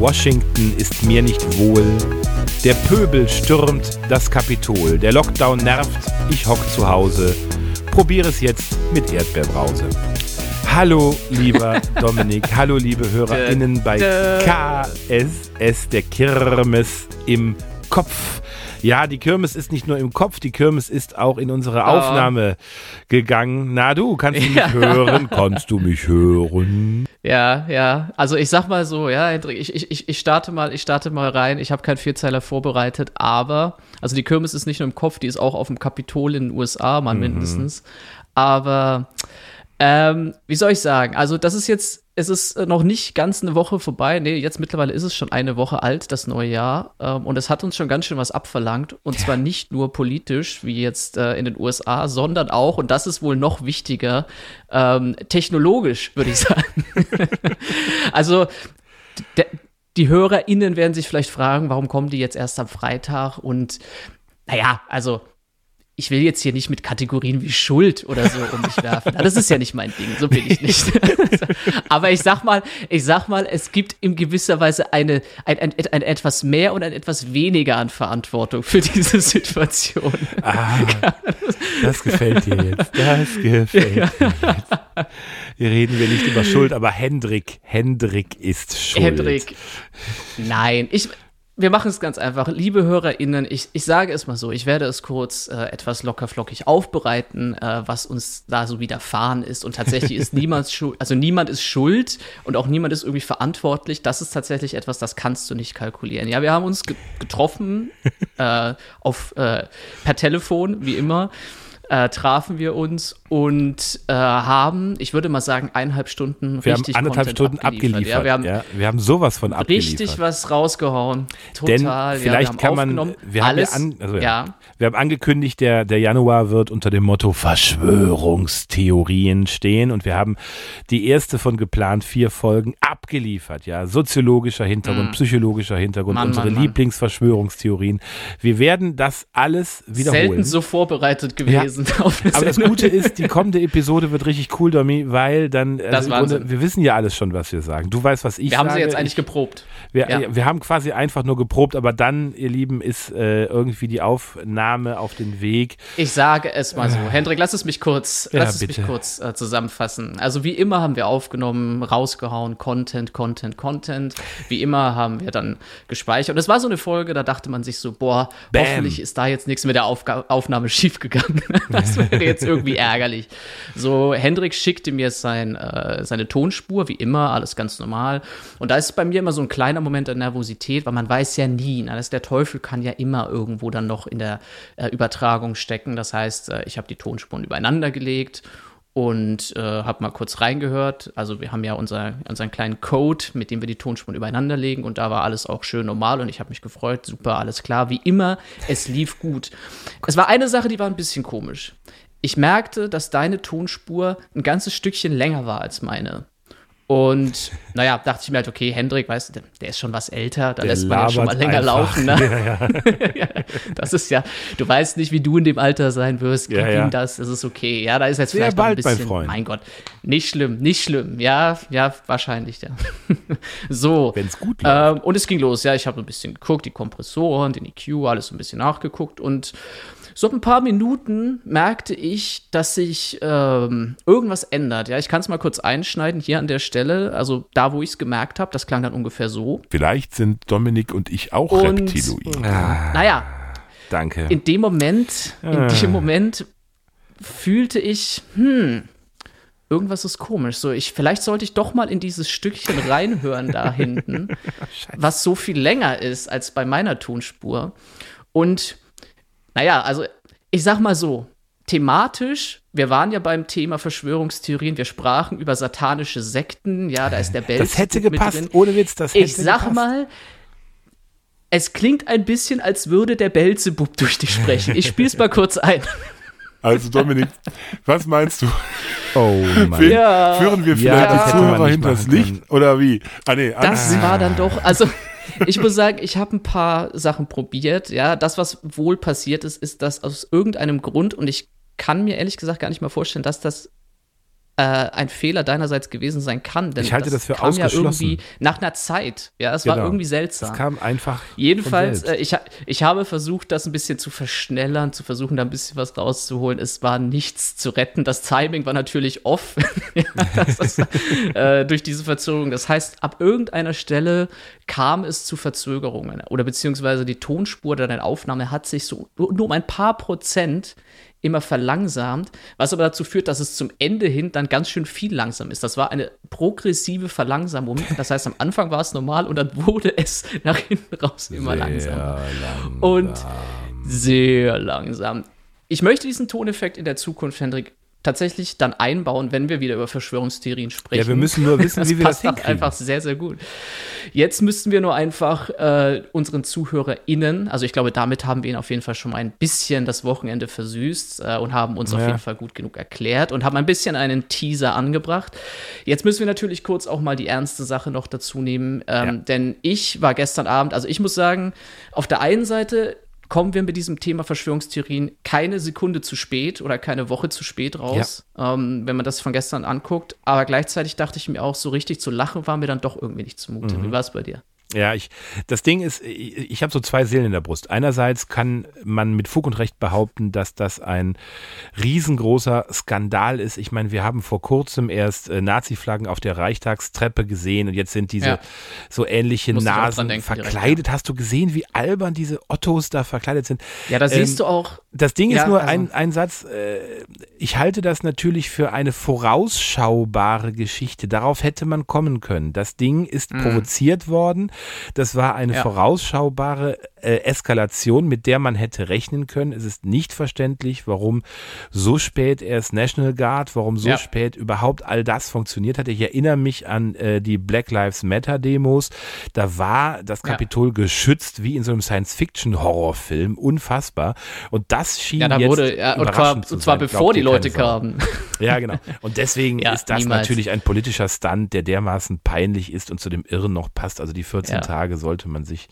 Washington ist mir nicht wohl. Der Pöbel stürmt das Kapitol. Der Lockdown nervt. Ich hock zu Hause. Probiere es jetzt mit Erdbeerbrause. Hallo, lieber Dominik. Hallo, liebe HörerInnen bei KSS, der Kirmes im Kopf. Ja, die Kirmes ist nicht nur im Kopf, die Kirmes ist auch in unsere Aufnahme gegangen. Na du, kannst du mich Ja. hören? Kannst du mich hören? Ja, ja. Also ich sag mal so, ja, Hendrik, ich, ich, ich- starte mal, ich starte mal rein. Ich habe keinen Vierzeiler vorbereitet, aber, also die Kirmes ist nicht nur im Kopf, die ist auch auf dem Kapitol in den USA, mal mindestens. Aber ähm, wie soll ich sagen? Also, das ist jetzt, es ist äh, noch nicht ganz eine Woche vorbei. Nee, jetzt mittlerweile ist es schon eine Woche alt, das neue Jahr. Ähm, und es hat uns schon ganz schön was abverlangt. Und zwar nicht nur politisch, wie jetzt äh, in den USA, sondern auch, und das ist wohl noch wichtiger, ähm, technologisch, würde ich sagen. also, d- die HörerInnen werden sich vielleicht fragen, warum kommen die jetzt erst am Freitag? Und naja, also ich will jetzt hier nicht mit Kategorien wie Schuld oder so um mich werfen. Das ist ja nicht mein Ding, so bin ich nicht. Aber ich sag mal, ich sag mal, es gibt in gewisser Weise eine, ein, ein, ein etwas mehr und ein etwas weniger an Verantwortung für diese Situation. Ah, das gefällt dir jetzt. Das gefällt dir jetzt. Hier reden wir nicht über Schuld, aber Hendrik, Hendrik ist schuld. Hendrik, nein, ich, wir machen es ganz einfach. Liebe HörerInnen, ich, ich sage es mal so, ich werde es kurz äh, etwas lockerflockig aufbereiten, äh, was uns da so widerfahren ist. Und tatsächlich ist niemand schuld, also niemand ist schuld und auch niemand ist irgendwie verantwortlich. Das ist tatsächlich etwas, das kannst du nicht kalkulieren. Ja, wir haben uns ge getroffen äh, auf, äh, per Telefon, wie immer. Äh, trafen wir uns und äh, haben, ich würde mal sagen, eineinhalb Stunden Wir haben richtig anderthalb Content Stunden abgeliefert. Ja, wir haben ja, wir haben sowas von abgeliefert. richtig was rausgehauen. Denn Total. ja, vielleicht wir haben kann man, wir haben, ja an, also ja. ja. wir haben angekündigt, der, der Januar wird unter dem Motto Verschwörungstheorien stehen und wir haben die erste von geplant vier Folgen abgeliefert. Ja, soziologischer Hintergrund, psychologischer Hintergrund. Mann, unsere Mann. Lieblingsverschwörungstheorien. Wir werden das alles wiederholen. selten so vorbereitet gewesen. auf eine Aber das. Gute ist, die kommende Episode wird richtig cool, Domi, weil dann, also. Grunde, wir wissen ja alles schon, was wir sagen. Du weißt, was ich wir sage. haben sie jetzt eigentlich ich, geprobt. wir, ja. wir haben quasi einfach nur geprobt, aber dann, ihr Lieben, ist äh, irgendwie die Aufnahme auf den Weg. Ich sage es mal so. Hendrik, lass es mich kurz, Ja, lass es bitte. mich kurz äh, zusammenfassen. Also wie immer haben wir aufgenommen, rausgehauen, Content, Content, Content. Wie immer haben wir dann gespeichert. Und es war so eine Folge, da dachte man sich so, boah, Bam. hoffentlich ist da jetzt nichts mit der Aufga Aufnahme schiefgegangen. das wäre jetzt irgendwie ärgerlich. So, Hendrik schickte mir sein, äh, seine Tonspur, wie immer, alles ganz normal. Und da ist bei mir immer so ein kleiner Moment der Nervosität, weil man weiß ja nie, na, dass der Teufel kann ja immer irgendwo dann noch in der äh, Übertragung stecken. Das heißt, äh, ich habe die Tonspuren übereinander gelegt und äh, habe mal kurz reingehört. Also wir haben ja unser, unseren kleinen Code, mit dem wir die Tonspuren übereinander legen und da war alles auch schön normal und ich habe mich gefreut. Super, alles klar. Wie immer, es lief gut. Es war eine Sache, die war ein bisschen komisch. Ich merkte, dass deine Tonspur ein ganzes Stückchen länger war als meine. Und naja, dachte ich mir halt, okay, Hendrik, weißt du, der, ist schon was älter, da Der lässt man ja schon mal länger einfach. laufen. Ne? Ja, das ist ja, du weißt nicht, wie du in dem Alter sein wirst. Wie Ja, ja. das? Das ist okay. Ja, da ist jetzt Sehr vielleicht noch ein bald, mein bisschen, Freund. mein Gott, nicht schlimm, nicht schlimm. Ja, ja, wahrscheinlich, ja. so. Wenn's gut läuft. Ähm, und es ging los, ja, ich habe ein bisschen geguckt, die Kompressoren, den EQ, alles ein bisschen nachgeguckt und so ab ein paar Minuten merkte ich, dass sich ähm, irgendwas ändert. Ja, ich kann es mal kurz einschneiden hier an der Stelle. Also da, wo ich es gemerkt habe, das klang dann ungefähr so. Vielleicht sind Dominik und ich auch Und- Reptiloiden. Naja, Danke. in dem Moment, in Ah. dem Moment fühlte ich, hm, irgendwas ist komisch. So, ich, vielleicht sollte ich doch mal in dieses Stückchen reinhören da hinten, was so viel länger ist als bei meiner Tonspur. Und naja, also ich sag mal so, thematisch, wir waren ja beim Thema Verschwörungstheorien, wir sprachen über satanische Sekten, ja, da ist der Belzebub das hätte mit gepasst. drin. Ohne Witz, das hätte Ich sag gepasst. mal, es klingt ein bisschen, als würde der Belzebub durch dich sprechen. Ich spiel's mal kurz ein. Also Dominik, was meinst du? Oh Mann. Führen, Ja. führen wir Ja, vielleicht das die Zuhörer nicht hinters Licht? Oder wie? Ah, nee, Das ah, war dann doch, also ich muss sagen, ich habe ein paar Sachen probiert. Ja, das, was wohl passiert ist, ist, dass aus irgendeinem Grund, und ich kann mir ehrlich gesagt gar nicht mal vorstellen, dass das ein Fehler deinerseits gewesen sein kann. Denn Ich halte das für kam ja irgendwie nach einer Zeit. Ja, es war Genau. irgendwie seltsam. Es kam einfach. Jedenfalls, äh, ich, ich habe versucht, das ein bisschen zu verschnellern, zu versuchen, da ein bisschen was rauszuholen. Es war nichts zu retten. Das Timing war natürlich off ja, das ist, äh, durch diese Verzögerung. Das heißt, ab irgendeiner Stelle kam es zu Verzögerungen oder beziehungsweise die Tonspur oder deine Aufnahme hat sich so nur um ein paar Prozent immer verlangsamt, was aber dazu führt, dass es zum Ende hin dann ganz schön viel langsam ist. Das war eine progressive Verlangsamung. Das heißt, am Anfang war es normal und dann wurde es nach hinten raus immer langsamer. langsam. Und sehr langsam. Ich möchte diesen Toneffekt in der Zukunft, Hendrik, tatsächlich dann einbauen, wenn wir wieder über Verschwörungstheorien sprechen. Ja, wir müssen nur wissen, wie wir das hinkriegen. einfach sehr, sehr gut. Jetzt müssten wir nur einfach äh, unseren ZuhörerInnen, also ich glaube, damit haben wir ihnen auf jeden Fall schon mal ein bisschen das Wochenende versüßt äh, und haben uns auf Ja. jeden Fall gut genug erklärt und haben ein bisschen einen Teaser angebracht. Jetzt müssen wir natürlich kurz auch mal die ernste Sache noch dazu nehmen, ähm, Ja. denn ich war gestern Abend, also ich muss sagen, auf der einen Seite kommen wir mit diesem Thema Verschwörungstheorien keine Sekunde zu spät oder keine Woche zu spät raus, ähm, wenn man das von gestern anguckt. Aber gleichzeitig dachte ich mir auch, so richtig zu lachen war mir dann doch irgendwie nicht zumute. Mhm. Wie war es bei dir? Ja, ich, das Ding ist, ich, ich habe so zwei Seelen in der Brust. Einerseits kann man mit Fug und Recht behaupten, dass das ein riesengroßer Skandal ist. Ich meine, wir haben vor kurzem erst äh, Nazi-Flaggen auf der Reichstagstreppe gesehen und jetzt sind diese Ja. so ähnliche dran Nasen denken direkt, verkleidet. Hast du gesehen, wie albern diese Ottos da verkleidet sind? Ja, da siehst Ähm, du auch, Das Ding Ja, ist nur also- ein, ein Satz. Äh, ich halte das natürlich für eine vorausschaubare Geschichte. Darauf hätte man kommen können. Das Ding ist provoziert worden. Das war eine Mhm. Ja. vorausschaubare äh, Eskalation, mit der man hätte rechnen können. Es ist nicht verständlich, warum so spät erst National Guard, warum so Ja. spät überhaupt all das funktioniert hat. Ich erinnere mich an äh, die Black Lives Matter Demos. Da war das Ja. Kapitol geschützt wie in so einem Science-Fiction-Horrorfilm. Unfassbar. Und das schien ja, da jetzt wurde, ja, und zwar, und zwar bevor die dir Leute kamen. Ja, genau. Und deswegen Ja, ist das niemals. natürlich ein politischer Stunt, der dermaßen peinlich ist und zu dem Irren noch passt. Also die 14 Ja. Tage sollte man sich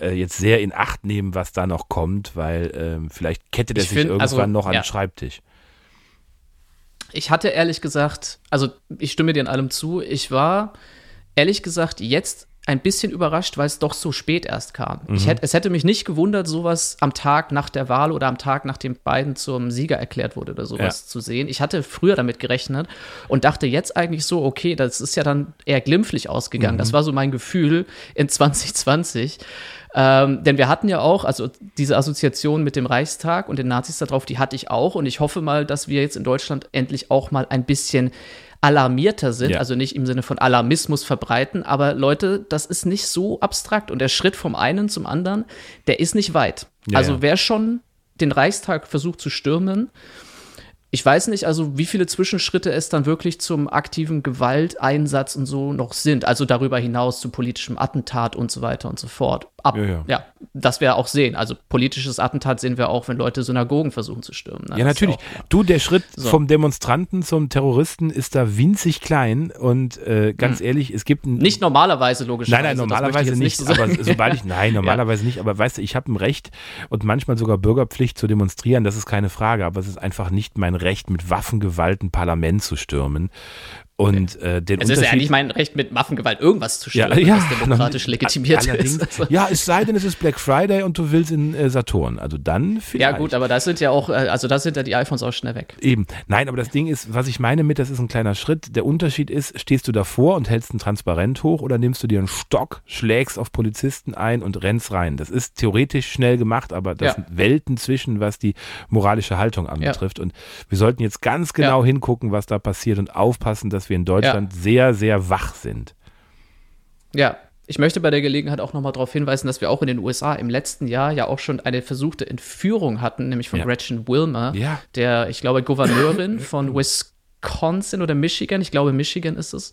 äh, jetzt sehr in Acht nehmen, was da noch kommt, weil ähm, vielleicht kettet er Ich sich find, irgendwann also, noch an den Schreibtisch. Ich hatte ehrlich gesagt, also ich stimme dir in allem zu, ich war ehrlich gesagt jetzt ein bisschen überrascht, weil es doch so spät erst kam. Mhm. Ich hätte, es hätte mich nicht gewundert, sowas am Tag nach der Wahl oder am Tag, nachdem Biden zum Sieger erklärt wurde oder sowas Ja. zu sehen. Ich hatte früher damit gerechnet und dachte jetzt eigentlich so, okay, das ist ja dann eher glimpflich ausgegangen. Mhm. Das war so mein Gefühl in 2020. Ähm, denn wir hatten ja auch, also diese Assoziation mit dem Reichstag und den Nazis da drauf, die hatte ich auch. Und ich hoffe mal, dass wir jetzt in Deutschland endlich auch mal ein bisschen alarmierter sind, Ja. also nicht im Sinne von Alarmismus verbreiten, aber Leute, das ist nicht so abstrakt und der Schritt vom einen zum anderen, der ist nicht weit. Ja, also wer schon den Reichstag versucht zu stürmen, ich weiß nicht, also wie viele Zwischenschritte es dann wirklich zum aktiven Gewalteinsatz und so noch sind. Also darüber hinaus zu politischem Attentat und so weiter und so fort. Ab, Ja, ja. das wir auch sehen. Also politisches Attentat sehen wir auch, wenn Leute Synagogen versuchen zu stürmen. ne? Ja, Das natürlich. auch. Du, der Schritt So. vom Demonstranten zum Terroristen ist da winzig klein und äh, ganz ehrlich, es gibt ein, Hm. Nicht normalerweise, logischerweise. Nein, nein, normalerweise nicht. so aber sobald ich, nein, normalerweise nicht. Aber weißt du, ich habe ein Recht und manchmal sogar Bürgerpflicht zu demonstrieren, das ist keine Frage. Aber es ist einfach nicht mein Recht, mit Waffengewalt ein Parlament zu stürmen. Und äh, den Es ist ja eigentlich mein Recht, mit Waffengewalt irgendwas zu ja, stürmen, ja, was demokratisch legitimiert ist. Ja, es sei denn, es ist Black Friday und du willst in äh, Saturn. Also dann vielleicht. ja, gut, aber das sind ja auch, äh, also da sind ja die iPhones auch schnell weg. Eben. Nein, aber das Ding ist, was ich meine mit, das ist ein kleiner Schritt. Der Unterschied ist, stehst du davor und hältst ein Transparent hoch oder nimmst du dir einen Stock, schlägst auf Polizisten ein und rennst rein. Das ist theoretisch schnell gemacht, aber das Ja. sind Welten zwischen, was die moralische Haltung anbetrifft. Und wir sollten jetzt ganz genau hingucken, was da passiert und aufpassen, dass wir in Deutschland sehr, sehr wach sind. Ja, ich möchte bei der Gelegenheit auch nochmal darauf hinweisen, dass wir auch in den USA im letzten Jahr ja auch schon eine versuchte Entführung hatten, nämlich von Ja. Gretchen Wilmer, Ja. der, ich glaube, Gouverneurin von Wisconsin oder Michigan, ich glaube, Michigan ist es,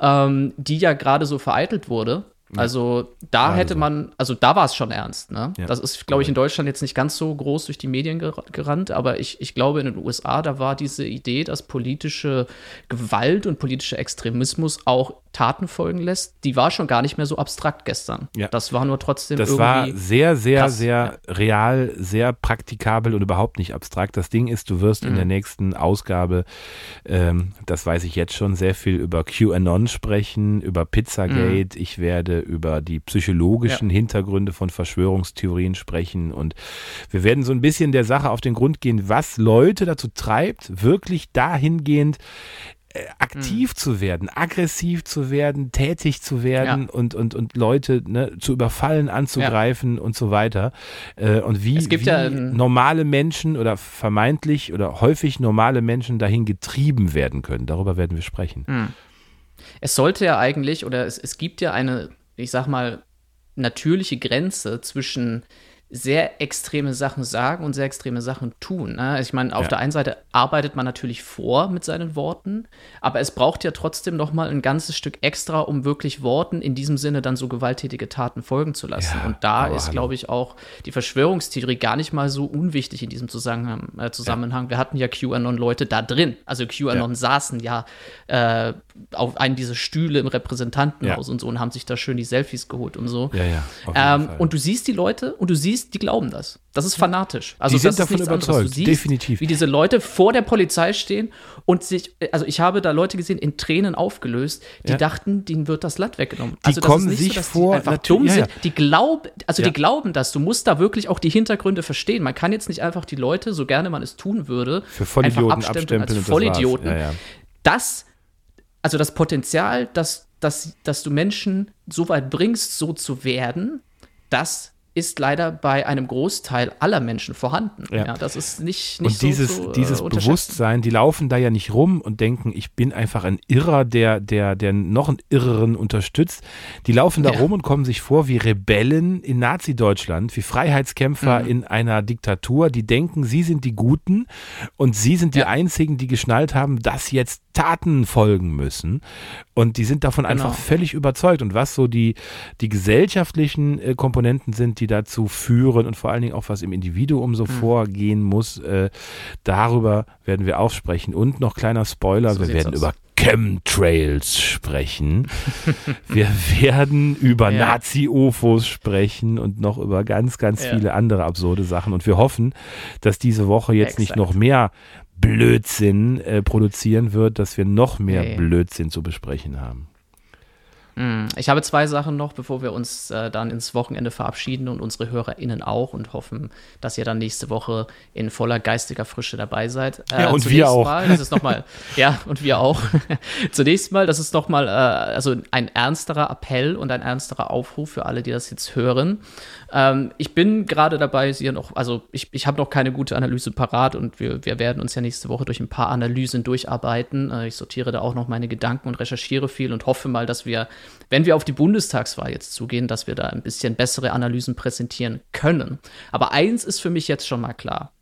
ähm, die ja gerade so vereitelt wurde. Also da Gerade hätte man, also da war es schon ernst. Ne? Ja. Das ist, glaube ich, in Deutschland jetzt nicht ganz so groß durch die Medien ger gerannt, aber ich, ich glaube, in den USA, da war diese Idee, dass politische Gewalt und politischer Extremismus auch Taten folgen lässt, die war schon gar nicht mehr so abstrakt gestern. Ja. Das war nur trotzdem Das irgendwie. war sehr, sehr, krass, sehr real, sehr praktikabel und überhaupt nicht abstrakt. Das Ding ist, du wirst in Mhm. der nächsten Ausgabe, ähm, das weiß ich jetzt schon, sehr viel über QAnon sprechen, über Pizzagate. Ich werde über die psychologischen Hintergründe von Verschwörungstheorien sprechen und wir werden so ein bisschen der Sache auf den Grund gehen, was Leute dazu treibt, wirklich dahingehend äh, aktiv zu werden, aggressiv zu werden, tätig zu werden und, und, und Leute ne, zu überfallen, anzugreifen und so weiter. Äh, und wie, Es gibt wie ja ein- normale Menschen oder vermeintlich oder häufig normale Menschen dahin getrieben werden können. Darüber werden wir sprechen. Es sollte ja eigentlich, oder es, es gibt ja eine, ich sag mal, natürliche Grenze zwischen sehr extreme Sachen sagen und sehr extreme Sachen tun. Ne? Ich meine, auf Ja. der einen Seite arbeitet man natürlich vor mit seinen Worten, aber es braucht ja trotzdem noch mal ein ganzes Stück extra, um wirklich Worten in diesem Sinne dann so gewalttätige Taten folgen zu lassen. Ja, und da ist, glaube ich, auch die Verschwörungstheorie gar nicht mal so unwichtig in diesem Zusammenhang. Äh, Zusammenhang. Wir hatten ja QAnon-Leute da drin. Also QAnon saßen ja äh, auf einem dieser Stühle im Repräsentantenhaus Ja. und so und haben sich da schön die Selfies geholt und so. Ja, ja. Ähm, und du siehst die Leute und du siehst, die glauben das. Das ist fanatisch. Also Die sind das ist davon überzeugt, Du siehst, definitiv. Wie diese Leute vor der Polizei stehen und sich, also ich habe da Leute gesehen, in Tränen aufgelöst, die Ja. dachten, denen wird das Land weggenommen. Die also das kommen ist nicht sich so, dass vor- die einfach dumm ja, sind. ja. Die glauben, also die glauben das. Du musst da wirklich auch die Hintergründe verstehen. Man kann jetzt nicht einfach die Leute, so gerne man es tun würde, Für Vollidioten einfach abstempeln abstempeln als das. Vollidioten. Ja. Das, also das Potenzial, dass, dass, dass du Menschen so weit bringst, so zu werden, das ist leider bei einem Großteil aller Menschen vorhanden. Ja. Ja, das ist nicht, nicht Und dieses, so, äh, dieses. Bewusstsein, die laufen da ja nicht rum und denken, ich bin einfach ein Irrer, der, der, der noch einen Irreren unterstützt. Die laufen da Ja. rum und kommen sich vor wie Rebellen in Nazi-Deutschland, wie Freiheitskämpfer Mhm. in einer Diktatur, die denken, sie sind die Guten und sie sind die Ja. einzigen, die geschnallt haben, dass jetzt Taten folgen müssen. Und die sind davon einfach Genau. völlig überzeugt. Und was so die, die gesellschaftlichen äh, Komponenten sind, die dazu führen und vor allen Dingen auch was im Individuum Mhm. so vorgehen muss, äh, darüber werden wir auch sprechen. Und noch kleiner Spoiler, So wir werden aus. über Chemtrails sprechen. wir werden über Ja. Nazi-Ofos sprechen und noch über ganz, ganz Ja. viele andere absurde Sachen. Und wir hoffen, dass diese Woche jetzt nicht Exakt. noch mehr Blödsinn äh, produzieren wird, dass wir noch mehr Nee. Blödsinn zu besprechen haben. Mm, Ich habe zwei Sachen noch, bevor wir uns äh, dann ins Wochenende verabschieden und unsere HörerInnen auch und hoffen, dass ihr dann nächste Woche in voller geistiger Frische dabei seid. Äh, Ja, und wir auch. Mal, das ist noch mal, ja, und wir auch. zunächst mal, das ist noch mal äh, also ein ernsterer Appell und ein ernsterer Aufruf für alle, die das jetzt hören. Ähm, ich bin gerade dabei, sie noch, also ich, ich habe noch keine gute Analyse parat und wir, wir werden uns ja nächste Woche durch ein paar Analysen durcharbeiten. Äh, ich sortiere da auch noch meine Gedanken und recherchiere viel und hoffe mal, dass wir, wenn wir auf die Bundestagswahl jetzt zugehen, dass wir da ein bisschen bessere Analysen präsentieren können. Aber eins ist für mich jetzt schon mal klar.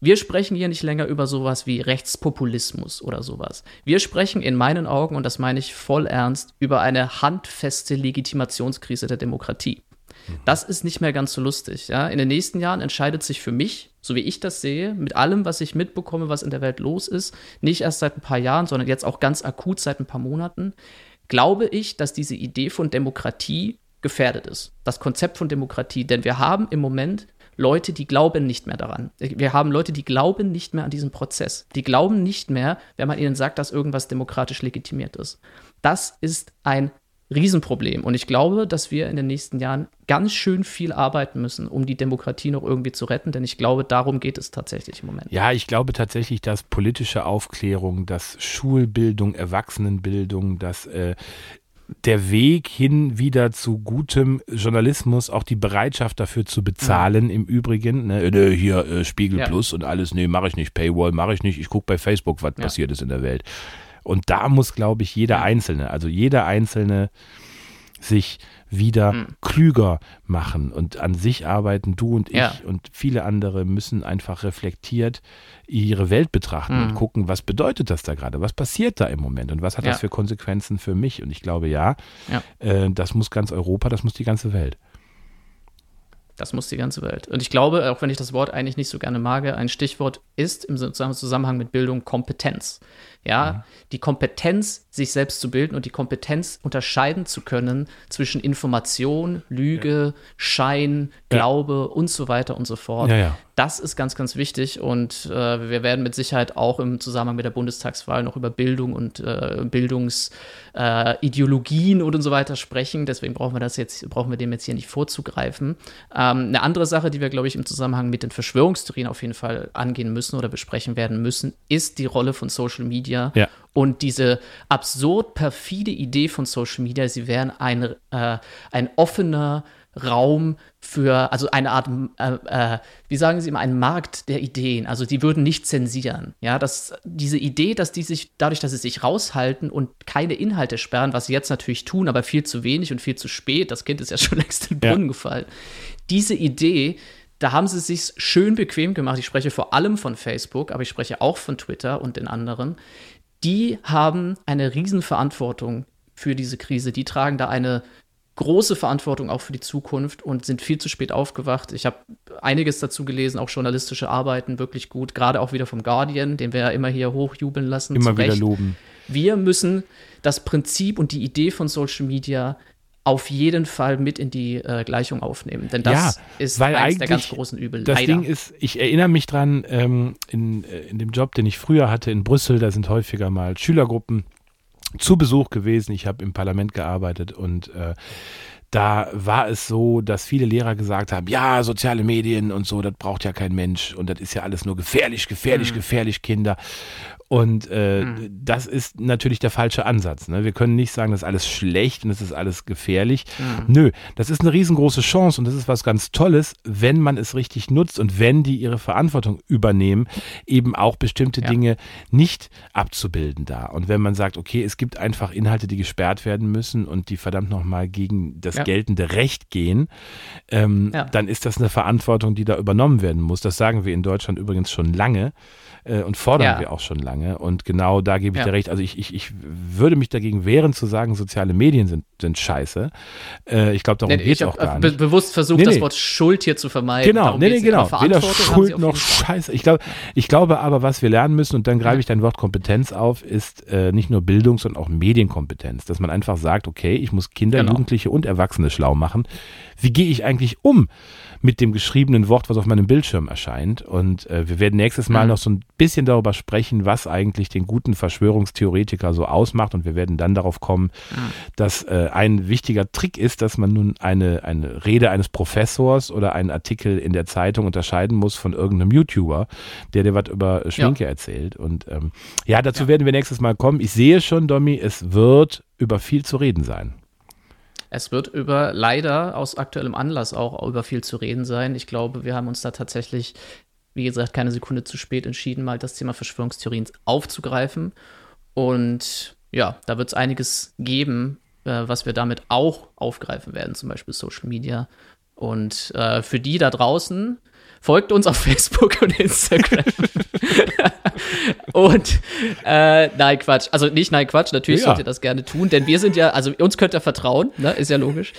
Wir sprechen hier nicht länger über sowas wie Rechtspopulismus oder sowas. Wir sprechen in meinen Augen, und das meine ich voll ernst, über eine handfeste Legitimationskrise der Demokratie. Das ist nicht mehr ganz so lustig. Ja? In den nächsten Jahren entscheidet sich für mich, so wie ich das sehe, mit allem, was ich mitbekomme, was in der Welt los ist, nicht erst seit ein paar Jahren, sondern jetzt auch ganz akut seit ein paar Monaten, glaube ich, dass diese Idee von Demokratie gefährdet ist. Das Konzept von Demokratie. Denn wir haben im Moment Leute, die glauben nicht mehr daran. Wir haben Leute, die glauben nicht mehr an diesen Prozess. Die glauben nicht mehr, wenn man ihnen sagt, dass irgendwas demokratisch legitimiert ist. Das ist ein Riesenproblem. Und ich glaube, dass wir in den nächsten Jahren ganz schön viel arbeiten müssen, um die Demokratie noch irgendwie zu retten. Denn ich glaube, darum geht es tatsächlich im Moment. Ja, ich glaube tatsächlich, dass politische Aufklärung, dass Schulbildung, Erwachsenenbildung, dass äh, der Weg hin wieder zu gutem Journalismus, auch die Bereitschaft dafür zu bezahlen, im Übrigen, ne, äh, hier äh, Spiegel Ja. Plus und alles, nee, mache ich nicht, Paywall mache ich nicht, ich gucke bei Facebook, was Ja. passiert ist in der Welt. Und da muss, glaube ich, jeder Einzelne, also jeder Einzelne sich wieder Mhm. klüger machen und an sich arbeiten. Du und ich Ja. und viele andere müssen einfach reflektiert ihre Welt betrachten und Mhm. gucken, was bedeutet das da gerade? Was passiert da im Moment und was hat das Ja. für Konsequenzen für mich? Und ich glaube, ja, Ja. äh, das muss ganz Europa, das muss die ganze Welt. Das muss die ganze Welt. Und ich glaube, auch wenn ich das Wort eigentlich nicht so gerne mag, ein Stichwort ist im Zusammenhang mit Bildung Kompetenz. Ja, mhm. die Kompetenz, sich selbst zu bilden und die Kompetenz unterscheiden zu können zwischen Information, Lüge, ja. Schein, Glaube ja. und so weiter und so fort. Ja. Das ist ganz, ganz wichtig und äh, wir werden mit Sicherheit auch im Zusammenhang mit der Bundestagswahl noch über Bildung und äh, Bildungsideologien äh, und, und so weiter sprechen. Deswegen brauchen wir das jetzt, brauchen wir dem jetzt hier nicht vorzugreifen. Ähm, eine andere Sache, die wir, glaube ich, im Zusammenhang mit den Verschwörungstheorien auf jeden Fall angehen müssen oder besprechen werden müssen, ist die Rolle von Social Media ja. und diese absurd perfide Idee von Social Media, sie wären ein, äh, ein offener Raum für, also eine Art, äh, äh, wie sagen Sie immer, ein Markt der Ideen. Also die würden nicht zensieren. Ja, dass diese Idee, dass die sich, dadurch, dass sie sich raushalten und keine Inhalte sperren, was sie jetzt natürlich tun, aber viel zu wenig und viel zu spät, das Kind ist ja schon längst in den Brunnen ja. gefallen. Diese Idee, da haben sie sich schön bequem gemacht. Ich spreche vor allem von Facebook, aber ich spreche auch von Twitter und den anderen. Die haben eine Riesenverantwortung für diese Krise. Die tragen da eine große Verantwortung auch für die Zukunft und sind viel zu spät aufgewacht. Ich habe einiges dazu gelesen, auch journalistische Arbeiten, wirklich gut, gerade auch wieder vom Guardian, den wir ja immer hier hochjubeln lassen. Immer wieder loben. Wir müssen das Prinzip und die Idee von Social Media auf jeden Fall mit in die äh, Gleichung aufnehmen. Denn das ja, ist eines der ganz großen Übel. Das leider. Ding ist, ich erinnere mich dran, ähm, in, äh, in dem Job, den ich früher hatte in Brüssel, da sind häufiger mal Schülergruppen zu Besuch gewesen. Ich habe im Parlament gearbeitet und äh, da war es so, dass viele Lehrer gesagt haben, ja, soziale Medien und so, das braucht ja kein Mensch und das ist ja alles nur gefährlich, gefährlich, mhm. gefährlich, Kinder. Und äh, mhm. das ist natürlich der falsche Ansatz. Ne? Wir können nicht sagen, das ist alles schlecht und das ist alles gefährlich. Mhm. Nö, das ist eine riesengroße Chance und das ist was ganz Tolles, wenn man es richtig nutzt und wenn die ihre Verantwortung übernehmen, eben auch bestimmte ja. Dinge nicht abzubilden da. Und wenn man sagt, okay, es gibt einfach Inhalte, die gesperrt werden müssen und die verdammt nochmal gegen das ja. geltende Recht gehen, ähm, ja. dann ist das eine Verantwortung, die da übernommen werden muss. Das sagen wir in Deutschland übrigens schon lange äh, und fordern wir auch schon lange. Und genau da gebe ich ja. dir recht. Also ich, ich, ich würde mich dagegen wehren zu sagen, soziale Medien sind, sind scheiße. Äh, ich glaube, darum nee, geht es auch gar be nicht. bewusst versucht, nee, nee. das Wort Schuld hier zu vermeiden. Genau, darum nee, nee, genau. Weder Schuld noch Scheiße. Ich, glaub, ich glaube aber, was wir lernen müssen, und dann greife ich dein Wort Kompetenz auf, ist äh, nicht nur Bildung, sondern auch Medienkompetenz. Dass man einfach sagt, okay, ich muss Kinder, genau. Jugendliche und Erwachsene schlau machen. Wie gehe ich eigentlich um? mit dem geschriebenen Wort, was auf meinem Bildschirm erscheint. Und äh, wir werden nächstes Mal mhm. noch so ein bisschen darüber sprechen, was eigentlich den guten Verschwörungstheoretiker so ausmacht. Und wir werden dann darauf kommen, mhm. dass äh, ein wichtiger Trick ist, dass man nun eine, eine Rede eines Professors oder einen Artikel in der Zeitung unterscheiden muss von irgendeinem YouTuber, der dir was über Schminke ja. erzählt. Und ähm, ja, dazu ja. werden wir nächstes Mal kommen. Ich sehe schon, Domi, es wird über viel zu reden sein. Es wird über leider aus aktuellem Anlass auch über viel zu reden sein. Ich glaube, wir haben uns da tatsächlich, wie gesagt, keine Sekunde zu spät entschieden, mal das Thema Verschwörungstheorien aufzugreifen. Und ja, da wird es einiges geben, äh, was wir damit auch aufgreifen werden, zum Beispiel Social Media. Und äh, für die da draußen, folgt uns auf Facebook und Instagram. und äh, nein, Quatsch. Also nicht nein, Quatsch. Natürlich ja. sollt ihr das gerne tun, denn wir sind ja, also uns könnt ihr vertrauen, ne? ist ja logisch.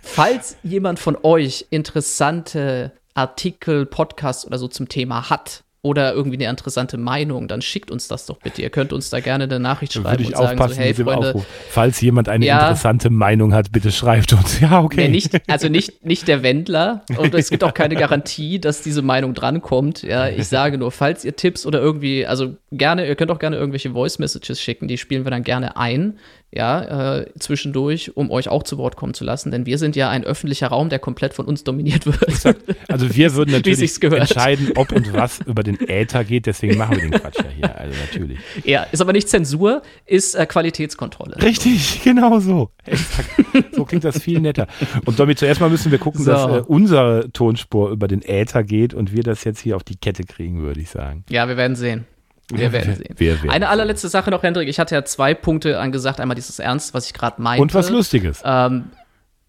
Falls jemand von euch interessante Artikel, Podcasts oder so zum Thema hat, oder irgendwie eine interessante Meinung, dann schickt uns das doch bitte. Ihr könnt uns da gerne eine Nachricht schreiben und sagen so, hey Freunde, Aufruf. falls jemand eine ja, interessante Meinung hat, bitte schreibt uns. Ja, okay. Nee, nicht, also nicht, nicht der Wendler und es gibt auch keine Garantie, dass diese Meinung drankommt. Ja, ich sage nur, falls ihr Tipps oder irgendwie, also gerne, ihr könnt auch gerne irgendwelche Voice Messages schicken, die spielen wir dann gerne ein ja, äh, zwischendurch, um euch auch zu Wort kommen zu lassen, denn wir sind ja ein öffentlicher Raum, der komplett von uns dominiert wird. Exakt. Also wir würden natürlich entscheiden, ob und was über den Äther geht, deswegen machen wir den Quatsch ja hier, also natürlich. Ja, ist aber nicht Zensur, ist äh, Qualitätskontrolle. Richtig, genau so. Exakt. So klingt das viel netter. Und damit zuerst mal müssen wir gucken, so. dass äh, unsere Tonspur über den Äther geht und wir das jetzt hier auf die Kette kriegen, würde ich sagen. Ja, wir werden sehen. Wir werden sehen. Wir, wir Eine allerletzte Sache noch, Hendrik. Ich hatte ja zwei Punkte angesagt. Einmal dieses Ernst, was ich gerade meinte. Und was Lustiges. Ähm,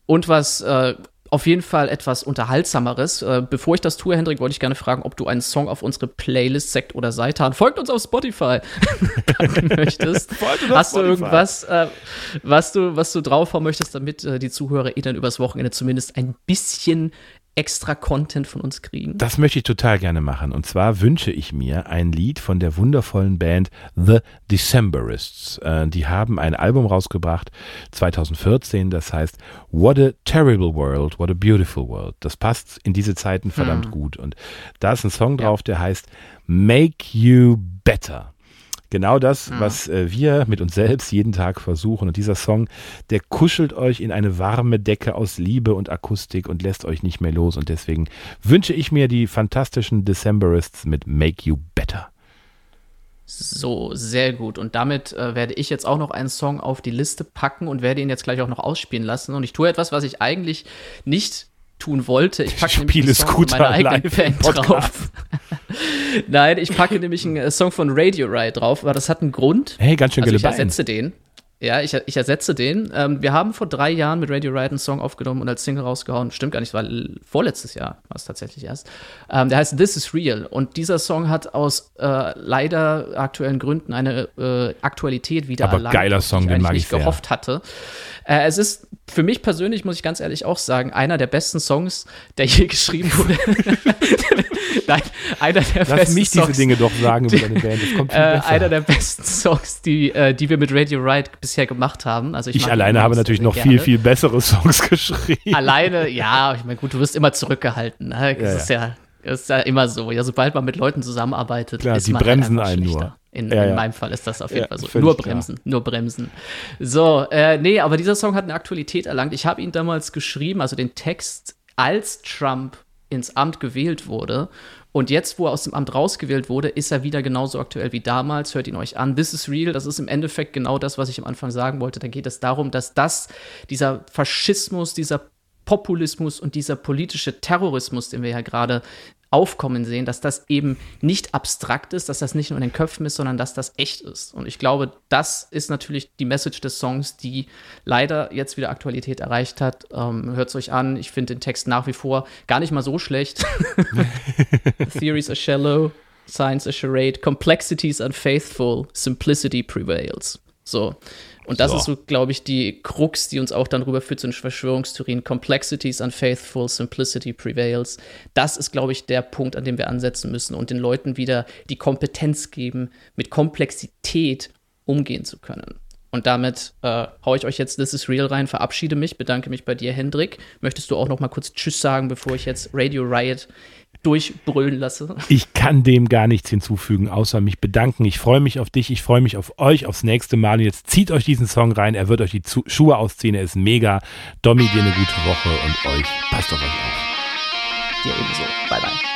und was äh, auf jeden Fall etwas Unterhaltsameres. Äh, bevor ich das tue, Hendrik, wollte ich gerne fragen, ob du einen Song auf unsere Playlist Sekt oder Seitan folgt uns auf Spotify packen möchtest. Hast du irgendwas, äh, was du, was du drauf haben möchtest, damit äh, die ZuhörerInnen übers Wochenende zumindest ein bisschen extra Content von uns kriegen? Das möchte ich total gerne machen. Und zwar wünsche ich mir ein Lied von der wundervollen Band The Decemberists. Äh, die haben ein Album rausgebracht 2014, das heißt What a Terrible World, What a Beautiful World. Das passt in diese Zeiten verdammt hm. gut. Und da ist ein Song drauf, der heißt Make You Better. Genau das, mhm. was äh, wir mit uns selbst jeden Tag versuchen. Und dieser Song, der kuschelt euch in eine warme Decke aus Liebe und Akustik und lässt euch nicht mehr los. Und deswegen wünsche ich mir die fantastischen Decemberists mit Make You Better. So, sehr gut. Und damit äh, werde ich jetzt auch noch einen Song auf die Liste packen und werde ihn jetzt gleich auch noch ausspielen lassen. Und ich tue etwas, was ich eigentlich nicht tun wollte. Ich packe nämlich einen Song meiner eigenen Band drauf. Nein, ich packe nämlich einen äh, Song von Radio Ride drauf, aber das hat einen Grund. Hey, ganz schön also Ich ersetze den. Ja, ich, ich ersetze den. Ähm, wir haben vor drei Jahren mit Radio Ride einen Song aufgenommen und als Single rausgehauen. Stimmt gar nicht, war vorletztes Jahr, war es tatsächlich erst. Ähm, der heißt This is Real. Und dieser Song hat aus äh, leider aktuellen Gründen eine äh, Aktualität wieder Aber erlangt, geiler Song, den mag ich nicht sehr. gehofft hatte. Äh, es ist für mich persönlich, muss ich ganz ehrlich auch sagen, einer der besten Songs, der je geschrieben wurde. Nein, einer der Lass besten mich Songs, diese Dinge doch sagen über deine Band. Das kommt äh, einer der besten Songs, die, äh, die wir mit Radio Ride bisher gemacht haben. Also ich, ich alleine habe natürlich noch gerne. viel, viel bessere Songs geschrieben. Alleine, ja, ich meine, gut, du wirst immer zurückgehalten. Ne? Das ja, ja. ist ja ist ja immer so. Ja, sobald man mit Leuten zusammenarbeitet, Klar, ist die man bremsen halt einen nur. In, ja, in, meinem Fall ist das auf jeden Fall so. Nur bremsen, klar. nur bremsen. So, äh, nee, aber dieser Song hat eine Aktualität erlangt. Ich habe ihn damals geschrieben, also den Text, als Trump ins Amt gewählt wurde. Und jetzt, wo er aus dem Amt rausgewählt wurde, ist er wieder genauso aktuell wie damals. Hört ihn euch an. This is real. Das ist im Endeffekt genau das, was ich am Anfang sagen wollte. Da geht es darum, dass das, dieser Faschismus, dieser Populismus und dieser politische Terrorismus, den wir ja gerade aufkommen sehen, dass das eben nicht abstrakt ist, dass das nicht nur in den Köpfen ist, sondern dass das echt ist. Und ich glaube, das ist natürlich die Message des Songs, die leider jetzt wieder Aktualität erreicht hat. Ähm, Hört es euch an. Ich finde den Text nach wie vor gar nicht mal so schlecht. Theories are shallow, science a charade, complexity is unfaithful, simplicity prevails. So. Und das so. ist so, glaube ich, die Krux, die uns auch dann rüberführt zu den Verschwörungstheorien. Complexity is unfaithful, simplicity prevails. Das ist, glaube ich, der Punkt, an dem wir ansetzen müssen und den Leuten wieder die Kompetenz geben, mit Komplexität umgehen zu können. Und damit äh, haue ich euch jetzt This is Real rein, verabschiede mich, bedanke mich bei dir, Hendrik. Möchtest du auch noch mal kurz Tschüss sagen, bevor ich jetzt Radio Riot durchbrüllen lasse. Ich kann dem gar nichts hinzufügen, außer mich bedanken. Ich freue mich auf dich, ich freue mich auf euch aufs nächste Mal. Und jetzt zieht euch diesen Song rein, er wird euch die Schuhe ausziehen, er ist mega. Domi, dir eine gute Woche und euch passt auf euch auf. Dir ebenso. Bye, bye.